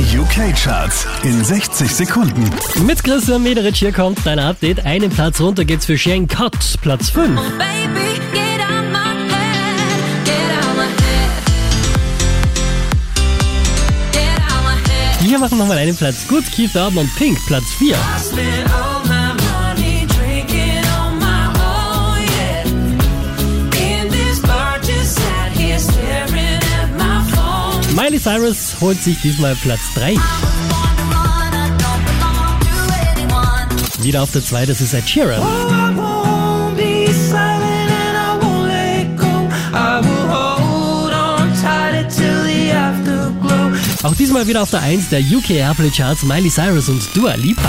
Die UK-Charts in 60 Sekunden. Mit Christian Mederich hier kommt dein Update. Einen Platz runter geht's für Shane Cott, Platz 5. Baby, get out my head, get out my head. Get out my head. Hier machen nochmal einen Platz gut. Keith Urban und Pink, Platz 4. Miley Cyrus holt sich diesmal Platz 3. Wieder auf der 2, das ist Ed Sheeran. Auch diesmal wieder auf der 1 der UK Airplay Charts Miley Cyrus und Dua Lipa.